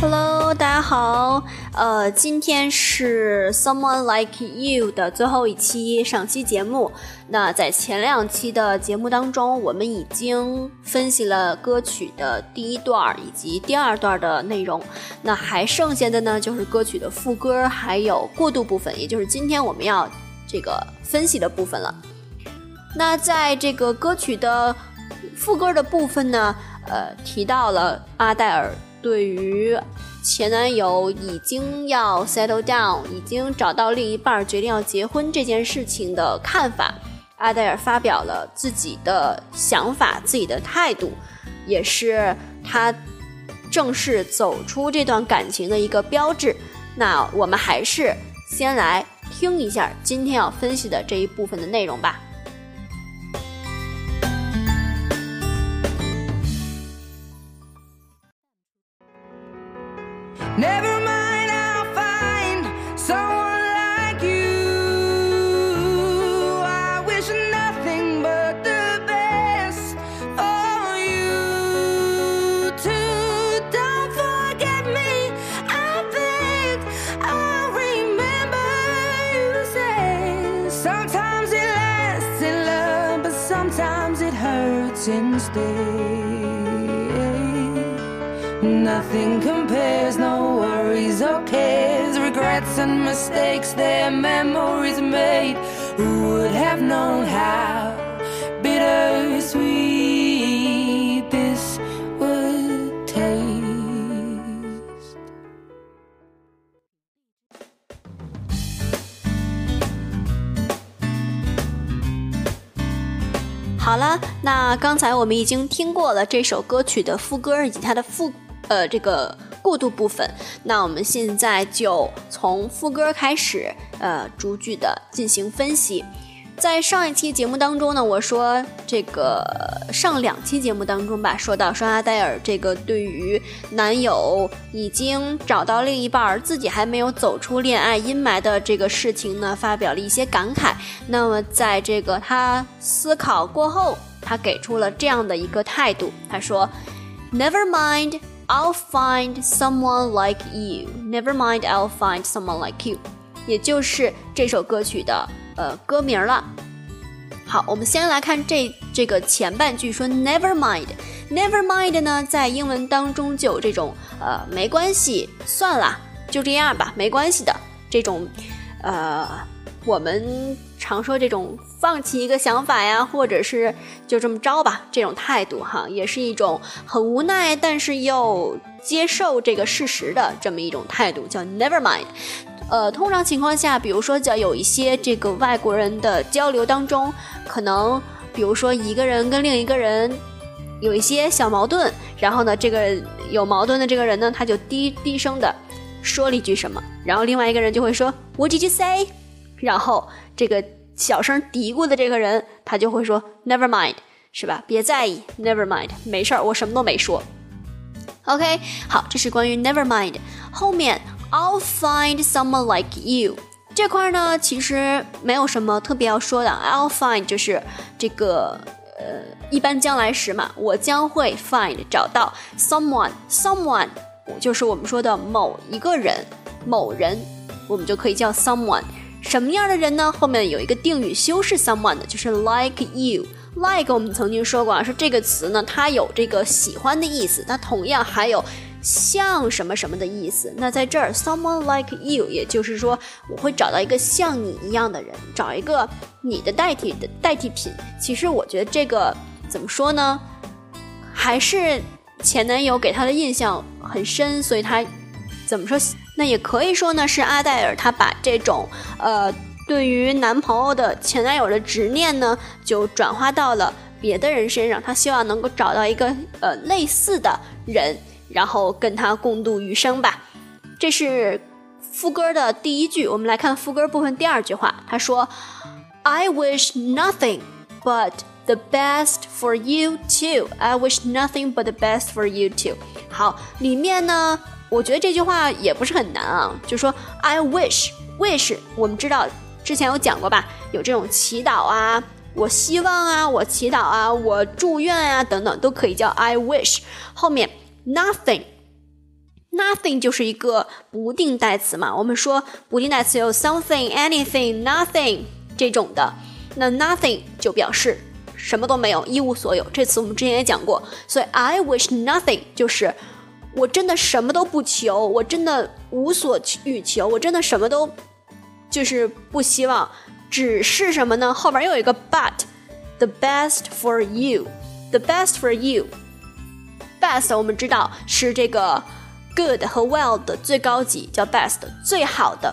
Hello，大家好，呃，今天是 Someone Like You 的最后一期上期节目。那在前两期的节目当中，我们已经分析了歌曲的第一段以及第二段的内容。那还剩下的呢，就是歌曲的副歌还有过渡部分，也就是今天我们要这个分析的部分了。那在这个歌曲的副歌的部分呢，呃，提到了阿黛尔。对于前男友已经要 settle down，已经找到另一半，决定要结婚这件事情的看法，阿黛尔发表了自己的想法、自己的态度，也是他正式走出这段感情的一个标志。那我们还是先来听一下今天要分析的这一部分的内容吧。Regrets and mistakes, their memories made. Who would have known how bittersweet this would taste? 好了，那刚才我们已经听过了这首歌曲的副歌以及它的副。呃，这个过渡部分，那我们现在就从副歌开始，呃，逐句的进行分析。在上一期节目当中呢，我说这个上两期节目当中吧，说到双阿黛尔这个对于男友已经找到另一半，自己还没有走出恋爱阴霾的这个事情呢，发表了一些感慨。那么在这个他思考过后，他给出了这样的一个态度，他说：“Never mind。” I'll find someone like you. Never mind, I'll find someone like you. 也就是这首歌曲的呃歌名了。好，我们先来看这这个前半句，说 Never mind。Never mind 呢，在英文当中就有这种呃没关系，算了，就这样吧，没关系的这种呃我们常说这种放弃一个想法呀，或者是就这么着吧，这种态度哈，也是一种很无奈，但是又接受这个事实的这么一种态度，叫 never mind。呃，通常情况下，比如说叫有一些这个外国人的交流当中，可能比如说一个人跟另一个人有一些小矛盾，然后呢，这个有矛盾的这个人呢，他就低低声的说了一句什么，然后另外一个人就会说 What did you say？然后这个小声嘀咕的这个人，他就会说 “Never mind”，是吧？别在意，“Never mind”，没事儿，我什么都没说。OK，好，这是关于 “Never mind”。后面 “I'll find someone like you” 这块呢，其实没有什么特别要说的。“I'll find” 就是这个呃一般将来时嘛，我将会 find 找到 someone，someone 就是我们说的某一个人、某人，我们就可以叫 someone。什么样的人呢？后面有一个定语修饰 someone 的，就是 like you。like 我们曾经说过啊，说这个词呢，它有这个喜欢的意思，它同样还有像什么什么的意思。那在这儿，someone like you，也就是说，我会找到一个像你一样的人，找一个你的代替的代替品。其实我觉得这个怎么说呢？还是前男友给他的印象很深，所以他怎么说？那也可以说呢，是阿黛尔她把这种呃对于男朋友的前男友的执念呢，就转化到了别的人身上。她希望能够找到一个呃类似的人，然后跟他共度余生吧。这是副歌的第一句。我们来看副歌部分第二句话，他说：“I wish nothing but the best for you too. I wish nothing but the best for you too。”好，里面呢。我觉得这句话也不是很难啊，就说 I wish wish，我们知道之前有讲过吧，有这种祈祷啊，我希望啊，我祈祷啊，我祝愿啊等等，都可以叫 I wish。后面 nothing Nothing 就是一个不定代词嘛，我们说不定代词有 something、anything、nothing 这种的，那 nothing 就表示什么都没有，一无所有。这词我们之前也讲过，所以 I wish nothing 就是我真的什么都不求，我真的无所欲求，我真的什么都就是不希望，只是什么呢？后边又有一个 but，the best for you，the best for you，best 我们知道是这个。Good 和 well 的最高级叫 best，最好的。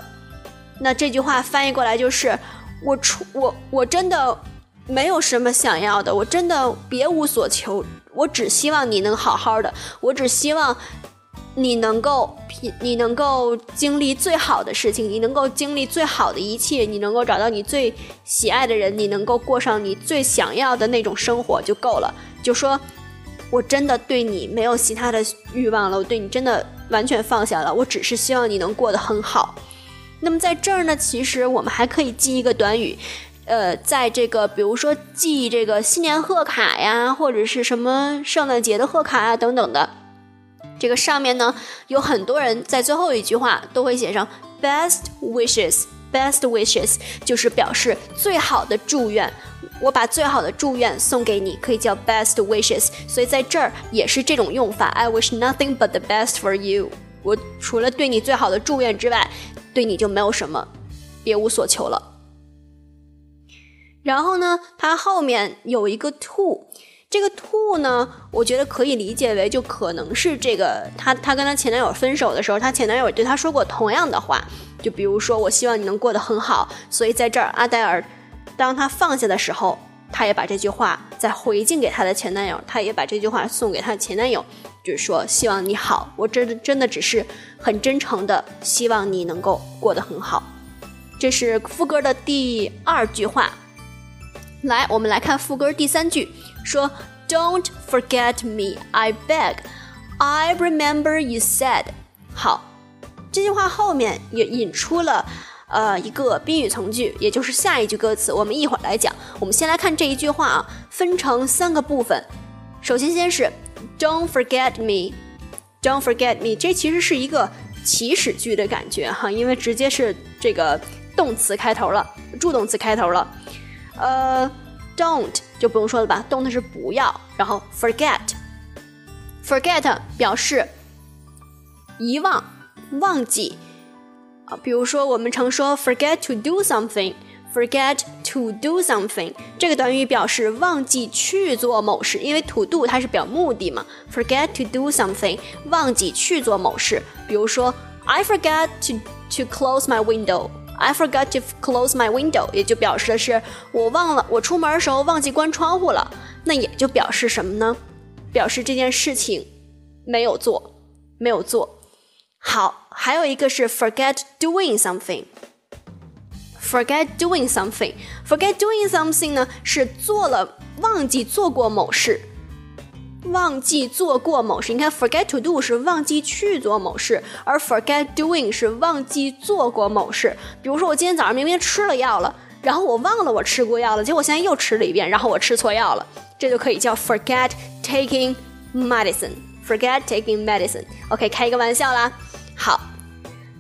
那这句话翻译过来就是：我出我我真的没有什么想要的，我真的别无所求，我只希望你能好好的，我只希望你能够你能够经历最好的事情，你能够经历最好的一切，你能够找到你最喜爱的人，你能够过上你最想要的那种生活就够了。就说。我真的对你没有其他的欲望了，我对你真的完全放下了。我只是希望你能过得很好。那么在这儿呢，其实我们还可以记一个短语，呃，在这个比如说寄这个新年贺卡呀，或者是什么圣诞节的贺卡呀等等的，这个上面呢有很多人在最后一句话都会写上 best wishes。Best wishes 就是表示最好的祝愿，我把最好的祝愿送给你，可以叫 best wishes。所以在这儿也是这种用法，I wish nothing but the best for you。我除了对你最好的祝愿之外，对你就没有什么，别无所求了。然后呢，它后面有一个 to。这个 to 呢，我觉得可以理解为就可能是这个她她跟她前男友分手的时候，她前男友对她说过同样的话，就比如说我希望你能过得很好，所以在这儿阿黛尔当她放下的时候，她也把这句话再回敬给她的前男友，她也把这句话送给她的前男友，就是说希望你好，我真的真的只是很真诚的希望你能够过得很好。这是副歌的第二句话。来，我们来看副歌第三句。说 "Don't forget me, I beg. I remember you said." 好，这句话后面也引出了呃一个宾语从句，也就是下一句歌词。我们一会儿来讲。我们先来看这一句话啊，分成三个部分。首先，先是 "Don't forget me, don't forget me." 这其实是一个祈使句的感觉哈，因为直接是这个动词开头了，助动词开头了。呃。Don't 就不用说了吧，Don't 是不要，然后 forget，forget 表示遗忘、忘记啊。比如说，我们常说 forget to do something，forget to do something 这个短语表示忘记去做某事，因为 to do 它是表目的嘛。forget to do something 忘记去做某事。比如说，I forget to to close my window。I forgot to close my window，也就表示的是我忘了，我出门的时候忘记关窗户了。那也就表示什么呢？表示这件事情没有做，没有做好。还有一个是 forget doing something，forget doing something，forget doing something 呢是做了，忘记做过某事。忘记做过某事，你看，forget to do 是忘记去做某事，而 forget doing 是忘记做过某事。比如说，我今天早上明明吃了药了，然后我忘了我吃过药了，结果现在又吃了一遍，然后我吃错药了，这就可以叫 forget taking medicine。forget taking medicine。OK，开一个玩笑啦。好，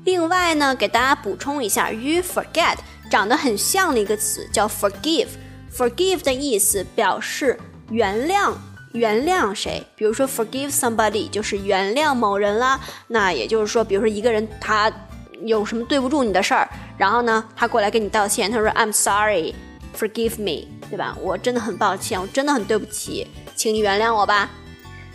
另外呢，给大家补充一下，与 forget 长得很像的一个词叫 forgive。forgive 的意思表示原谅。原谅谁？比如说，forgive somebody 就是原谅某人啦。那也就是说，比如说一个人他有什么对不住你的事儿，然后呢，他过来跟你道歉，他说 I'm sorry, forgive me，对吧？我真的很抱歉，我真的很对不起，请你原谅我吧。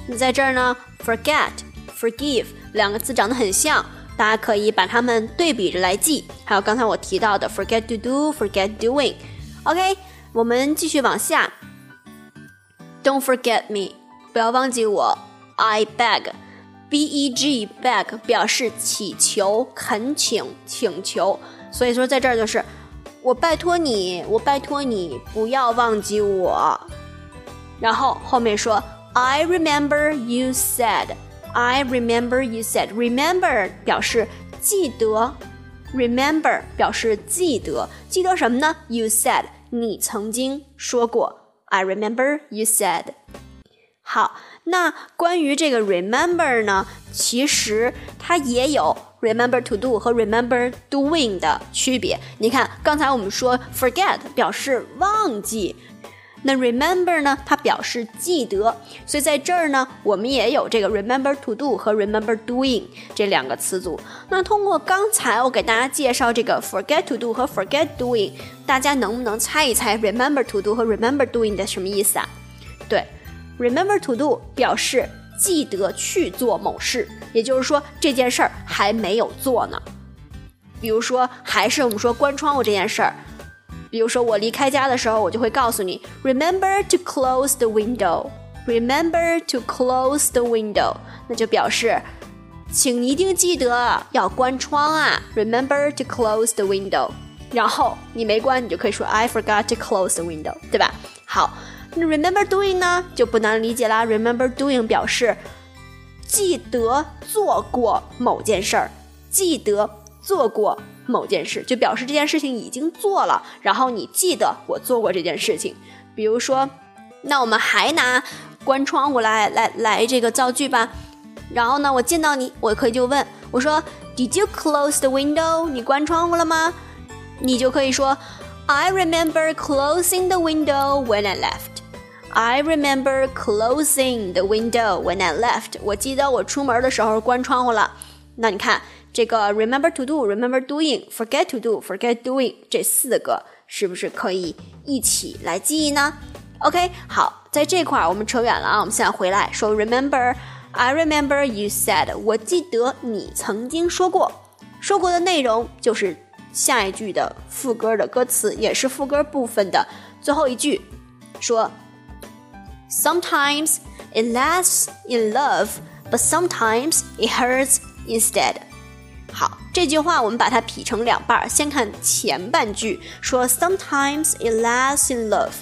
那在这儿呢，forget、forgive 两个字长得很像，大家可以把它们对比着来记。还有刚才我提到的 forget to do、forget doing。OK，我们继续往下。Don't forget me，不要忘记我。I beg，b e g beg 表示祈求、恳请、请求，所以说在这儿就是我拜托你，我拜托你不要忘记我。然后后面说 I remember you said，I remember you said，remember 表示记得，remember 表示记得，记得什么呢？You said，你曾经说过。I remember you said。好，那关于这个 remember 呢，其实它也有 remember to do 和 remember doing 的区别。你看，刚才我们说 forget 表示忘记。那 remember 呢？它表示记得，所以在这儿呢，我们也有这个 remember to do 和 remember doing 这两个词组。那通过刚才我给大家介绍这个 forget to do 和 forget doing，大家能不能猜一猜 remember to do 和 remember doing 的什么意思啊？对，remember to do 表示记得去做某事，也就是说这件事儿还没有做呢。比如说，还是我们说关窗户这件事儿。比如说，我离开家的时候，我就会告诉你，Remember to close the window. Remember to close the window. 那就表示，请你一定记得要关窗啊。Remember to close the window. 然后你没关，你就可以说 I forgot to close the window，对吧？好，那 Remember doing 呢，就不难理解啦。Remember doing 表示记得做过某件事儿，记得做过。某件事就表示这件事情已经做了，然后你记得我做过这件事情。比如说，那我们还拿关窗户来来来这个造句吧。然后呢，我见到你，我可以就问我说：“Did you close the window？” 你关窗户了吗？你就可以说：“I remember closing the window when I left. I remember closing the window when I left. 我记得我出门的时候关窗户了。那你看。这个 remember to do, remember doing, forget to do, forget doing 这四个是不是可以一起来记忆呢？OK，好，在这块儿我们扯远了啊，我们现在回来说 remember。I remember you said，我记得你曾经说过，说过的内容就是下一句的副歌的歌词，也是副歌部分的最后一句，说 Sometimes it lasts in love, but sometimes it hurts instead. 好，这句话我们把它劈成两半儿，先看前半句，说 Sometimes it lasts in love。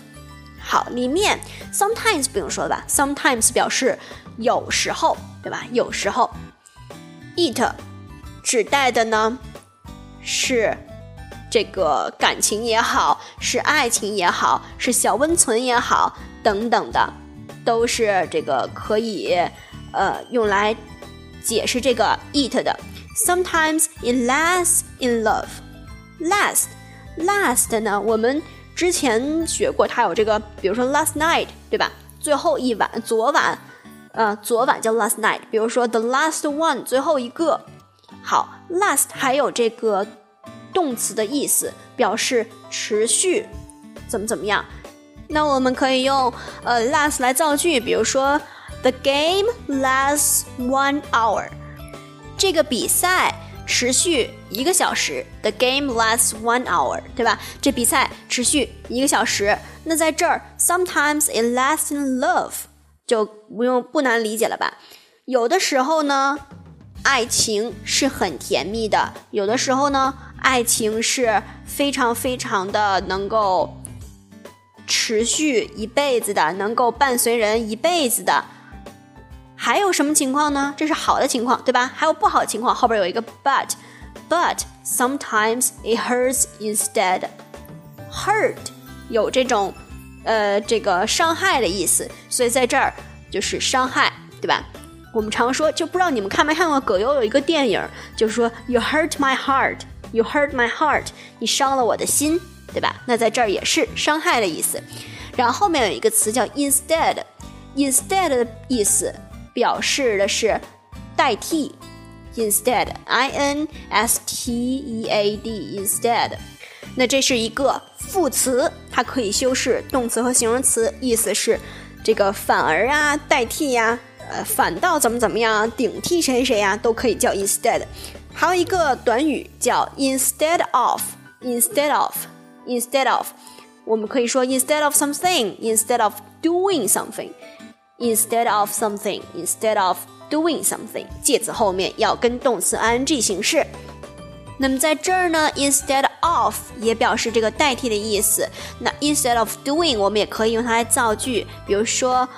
好，里面 sometimes 不用说了吧？Sometimes 表示有时候，对吧？有时候，it 指代的呢是这个感情也好，是爱情也好，是小温存也好，等等的，都是这个可以呃用来解释这个 it 的。Sometimes it lasts in love. Last, last 呢？我们之前学过，它有这个，比如说 last night，对吧？最后一晚，昨晚，呃，昨晚叫 last night。比如说 the last one，最后一个。好，last 还有这个动词的意思，表示持续，怎么怎么样。那我们可以用呃 last 来造句，比如说 the game lasts one hour。这个比赛持续一个小时，The game lasts one hour，对吧？这比赛持续一个小时。那在这儿，sometimes it lasts in love，就不用不难理解了吧？有的时候呢，爱情是很甜蜜的；有的时候呢，爱情是非常非常的能够持续一辈子的，能够伴随人一辈子的。还有什么情况呢？这是好的情况，对吧？还有不好的情况，后边有一个 but，but sometimes it hurts instead。hurt 有这种呃这个伤害的意思，所以在这儿就是伤害，对吧？我们常说，就不知道你们看没看过葛优有一个电影，就是说 you hurt my heart，you hurt my heart，你伤了我的心，对吧？那在这儿也是伤害的意思。然后后面有一个词叫 instead，instead 的意思。表示的是代替，instead，i n s t e a d，instead。那这是一个副词，它可以修饰动词和形容词，意思是这个反而啊，代替呀，呃，反倒怎么怎么样，顶替谁谁呀，都可以叫 instead。还有一个短语叫 instead of，instead of，instead of，我们可以说 instead of something，instead of doing something。Instead of something, instead of doing something，介词后面要跟动词 ing 形式。那么在这儿呢，instead of 也表示这个代替的意思。那 instead of doing，我们也可以用它来造句。比如说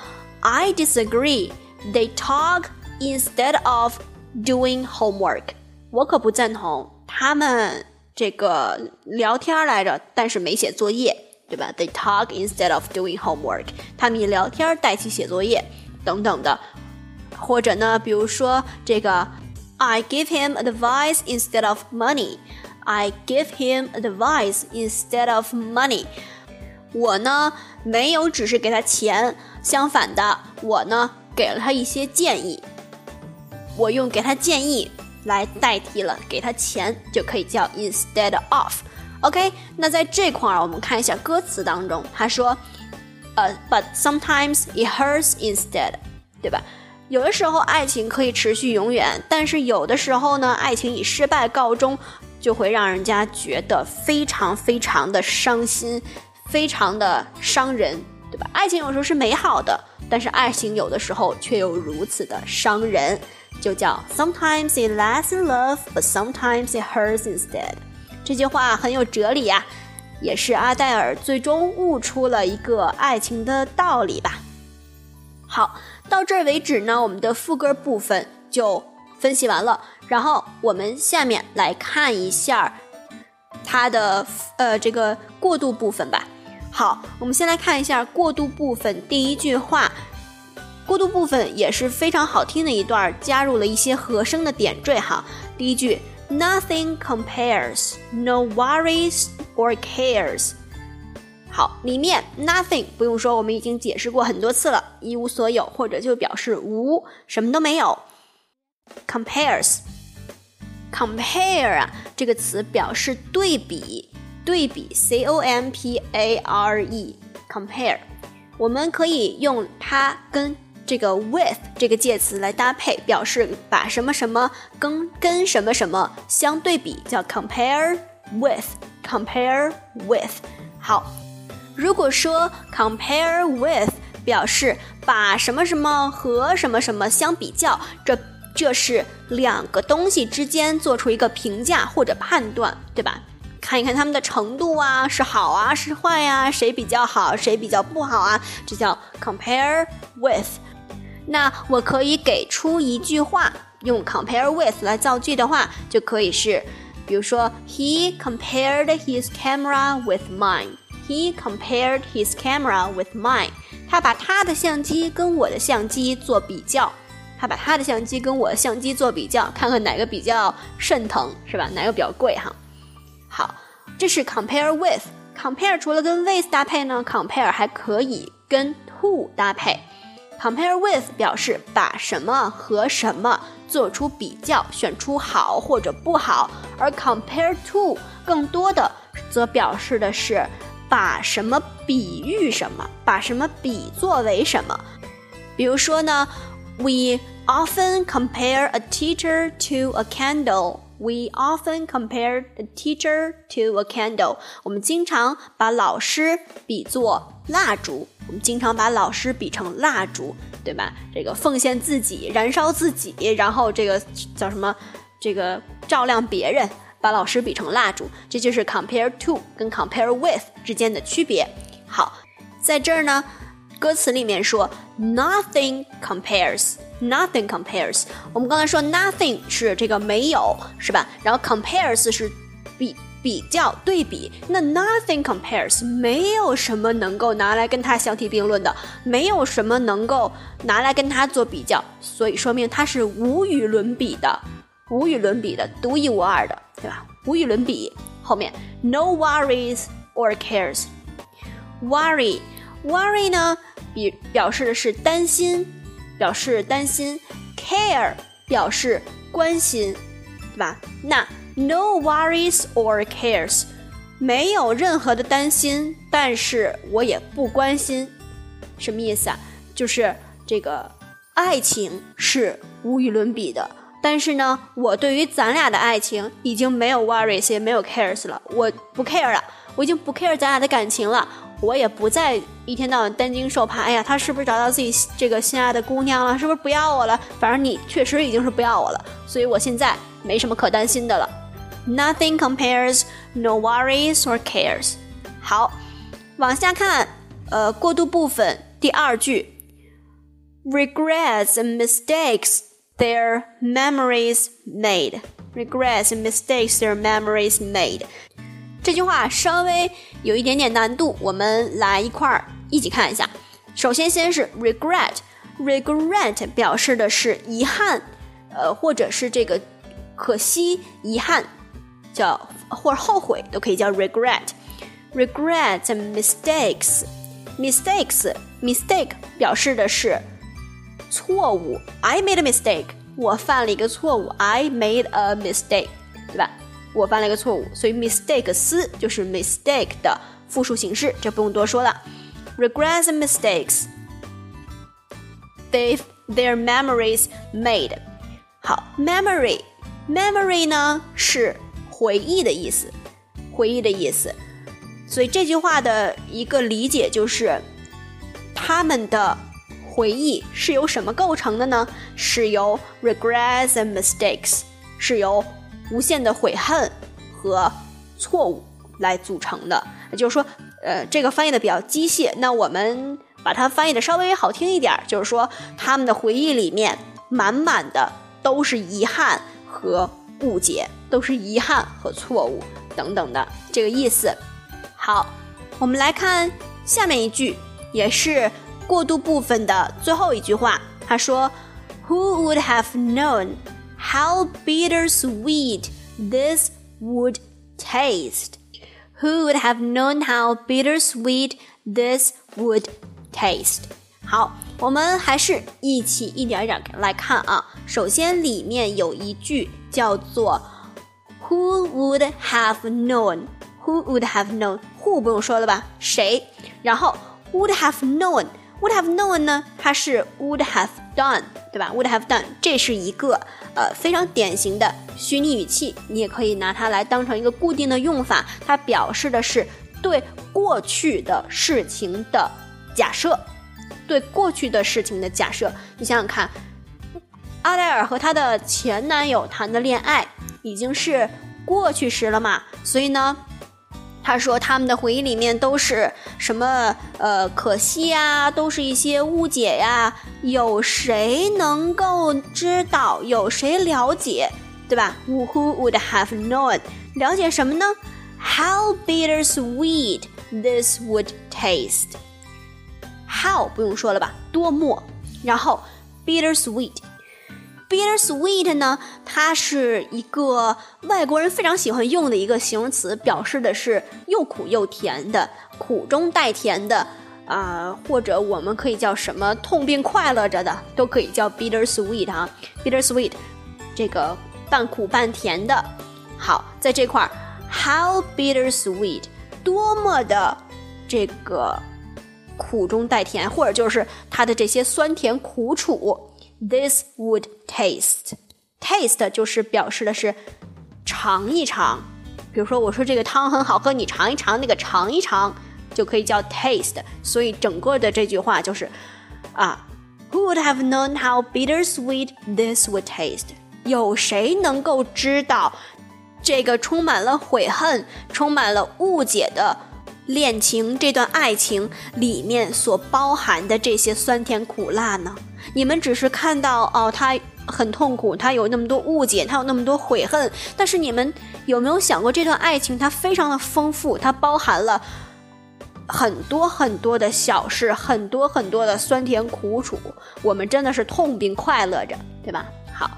，I disagree. They talk instead of doing homework. 我可不赞同他们这个聊天来着，但是没写作业。对吧？They talk instead of doing homework。他们以聊天代替写作业。等等的。或者呢，比如说这个，I give him advice instead of money。I give him advice instead of money。我呢没有只是给他钱，相反的，我呢给了他一些建议。我用给他建议来代替了给他钱，就可以叫 instead of。OK，那在这块儿我们看一下歌词当中，他说，呃，but sometimes it hurts instead，对吧？有的时候爱情可以持续永远，但是有的时候呢，爱情以失败告终，就会让人家觉得非常非常的伤心，非常的伤人，对吧？爱情有时候是美好的，但是爱情有的时候却又如此的伤人，就叫 Sometimes it lasts in love, but sometimes it hurts instead。这句话很有哲理呀，也是阿黛尔最终悟出了一个爱情的道理吧。好。到这儿为止呢，我们的副歌部分就分析完了。然后我们下面来看一下它的呃这个过渡部分吧。好，我们先来看一下过渡部分第一句话。过渡部分也是非常好听的一段，加入了一些和声的点缀哈。第一句 ，Nothing compares, no worries or cares。好，里面 nothing 不用说，我们已经解释过很多次了，一无所有或者就表示无，什么都没有。compares，compare 啊这个词表示对比，对比 c o m p a r e，compare，我们可以用它跟 这个 with 这个介词来搭配，表示把什么什么跟跟什么什么相对比，叫 compare with，compare with，好。如果说 compare with 表示把什么什么和什么什么相比较，这这是两个东西之间做出一个评价或者判断，对吧？看一看他们的程度啊，是好啊，是坏呀，谁比较好，谁比较不好啊？这叫 compare with。那我可以给出一句话，用 compare with 来造句的话，就可以是，比如说 He compared his camera with mine。He compared his camera with mine. 他把他的相机跟我的相机做比较。他把他的相机跟我的相机做比较，看看哪个比较肾疼，是吧？哪个比较贵哈？好，这是 compare with。compare 除了跟 with 搭配呢，compare 还可以跟 to 搭配。Compare with 表示把什么和什么做出比较，选出好或者不好，而 compare to 更多的则表示的是。把什么比喻什么，把什么比作为什么。比如说呢，We often compare a teacher to a candle. We often compare a teacher to a candle. 我们经常把老师比作蜡烛。我们经常把老师比成蜡烛，对吧？这个奉献自己，燃烧自己，然后这个叫什么？这个照亮别人。把老师比成蜡烛，这就是 compare to 跟 compare with 之间的区别。好，在这儿呢，歌词里面说 nothing compares，nothing compares。我们刚才说 nothing 是这个没有，是吧？然后 compares 是比比较对比，那 nothing compares 没有什么能够拿来跟它相提并论的，没有什么能够拿来跟它做比较，所以说明它是无与伦比的。无与伦比的，独一无二的，对吧？无与伦比。后面 no worries or cares。worry，worry 呢，比表示的是担心，表示担心。care 表示关心，对吧？那 no worries or cares，没有任何的担心，但是我也不关心，什么意思啊？就是这个爱情是无与伦比的。但是呢，我对于咱俩的爱情已经没有 worries，也没有 cares 了，我不 care 了，我已经不 care 咱俩的感情了，我也不再一天到晚担惊受怕。哎呀，他是不是找到自己这个心爱的姑娘了？是不是不要我了？反正你确实已经是不要我了，所以我现在没什么可担心的了。Nothing compares, no worries or cares。好，往下看，呃，过渡部分第二句，regrets and mistakes。their memories made. Regrets and mistakes their memories made. 这句话稍微有一点点难度，我们来一块儿一起看一下。首先，先是 regret。 regret 表示的是遗憾，呃，或者是这个可惜、遗憾， 叫或者后悔都可以叫 regret。regret mistakes mistakes mistake 表示的是错误。I made a mistake，我犯了一个错误。I made a mistake，对吧？我犯了一个错误，所以 mistakes 就是 mistake 的复数形式，这不用多说了。Regrets and mistakes they their memories made。好，memory memory 呢是 回忆的意思，回忆的意思。所以这句话的一个理解就是，他们的回忆是由什么构成的呢？是由 regrets and mistakes，是由无限的悔恨和错误来组成的。也就是说，呃，这个翻译的比较机械，那我们把它翻译的稍微好听一点，就是说他们的回忆里面满满的都是遗憾和误解，都是遗憾和错误等等的这个意思。好，我们来看下面一句，也是过渡部分的最后一句话。他说：“Who would have known how bittersweet this would taste? Who would have known how bittersweet this would taste?” 好，我们还是一起一点一点来看啊。首先，里面有一句叫做 “Who would have known？” Who would have known? Who 不用说了吧？谁？然后 would have known, would have known 呢？它是 would have done，对吧？would have done，这是一个呃非常典型的虚拟语气，你也可以拿它来当成一个固定的用法。它表示的是对过去的事情的假设，对过去的事情的假设。你想想看，阿黛尔和她的前男友谈的恋爱已经是过去时了嘛？所以呢？他说他们的回忆里面都是什么？呃，可惜呀，都是一些误解呀。有谁能够知道？有谁了解？对吧？Who would have known？了解什么呢？How bittersweet this would taste。How 不用说了吧？多么？然后 bittersweet。Bittersweet 呢，它是一个外国人非常喜欢用的一个形容词，表示的是又苦又甜的，苦中带甜的啊，或者我们可以叫什么痛并快乐着的，都可以叫 bittersweet 啊，bittersweet，这个半苦半甜的。好，在这块儿，how bittersweet，多么的这个苦中带甜，或者就是它的这些酸甜苦楚。This would taste. Taste 就是表示的是尝一尝。比如说，我说这个汤很好喝，你尝一尝，那个尝一尝就可以叫 taste。所以整个的这句话就是啊，Who would have known how bittersweet this would taste？有谁能够知道这个充满了悔恨、充满了误解的恋情这段爱情里面所包含的这些酸甜苦辣呢？你们只是看到哦，他很痛苦，他有那么多误解，他有那么多悔恨。但是你们有没有想过，这段爱情它非常的丰富，它包含了很多很多的小事，很多很多的酸甜苦楚。我们真的是痛并快乐着，对吧？好，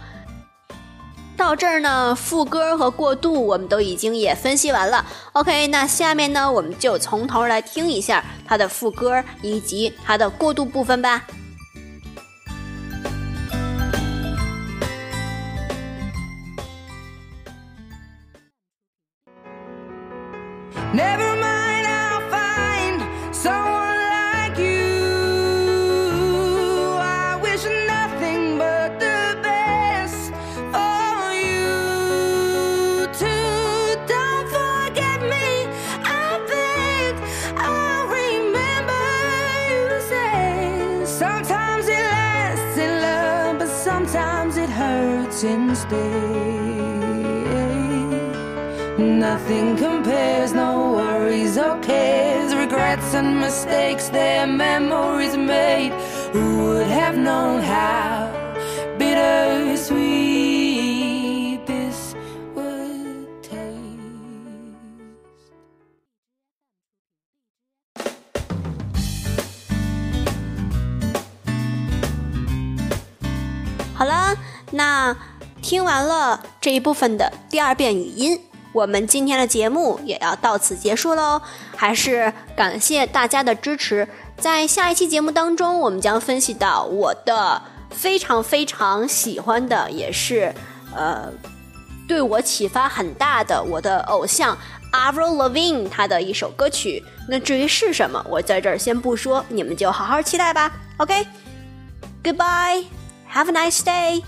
到这儿呢，副歌和过渡我们都已经也分析完了。OK，那下面呢，我们就从头来听一下它的副歌以及它的过渡部分吧。Nothing but the best for you too. Don't forget me, I beg. I'll remember you said. Sometimes it lasts in love, but sometimes it hurts instead. Nothing compares, no socare's regrets and mistakes, their memories made. Who would have known how bittersweet? this would taste? 好了，那听完了这一部分的第二遍语音，我们今天的节目也要到此结束喽。还是感谢大家的支持，在下一期节目当中，我们将分析到我的非常非常喜欢的，也是呃对我启发很大的我的偶像 Avril Lavigne 他的一首歌曲。那至于是什么，我在这儿先不说，你们就好好期待吧。OK，Goodbye。Have a nice day.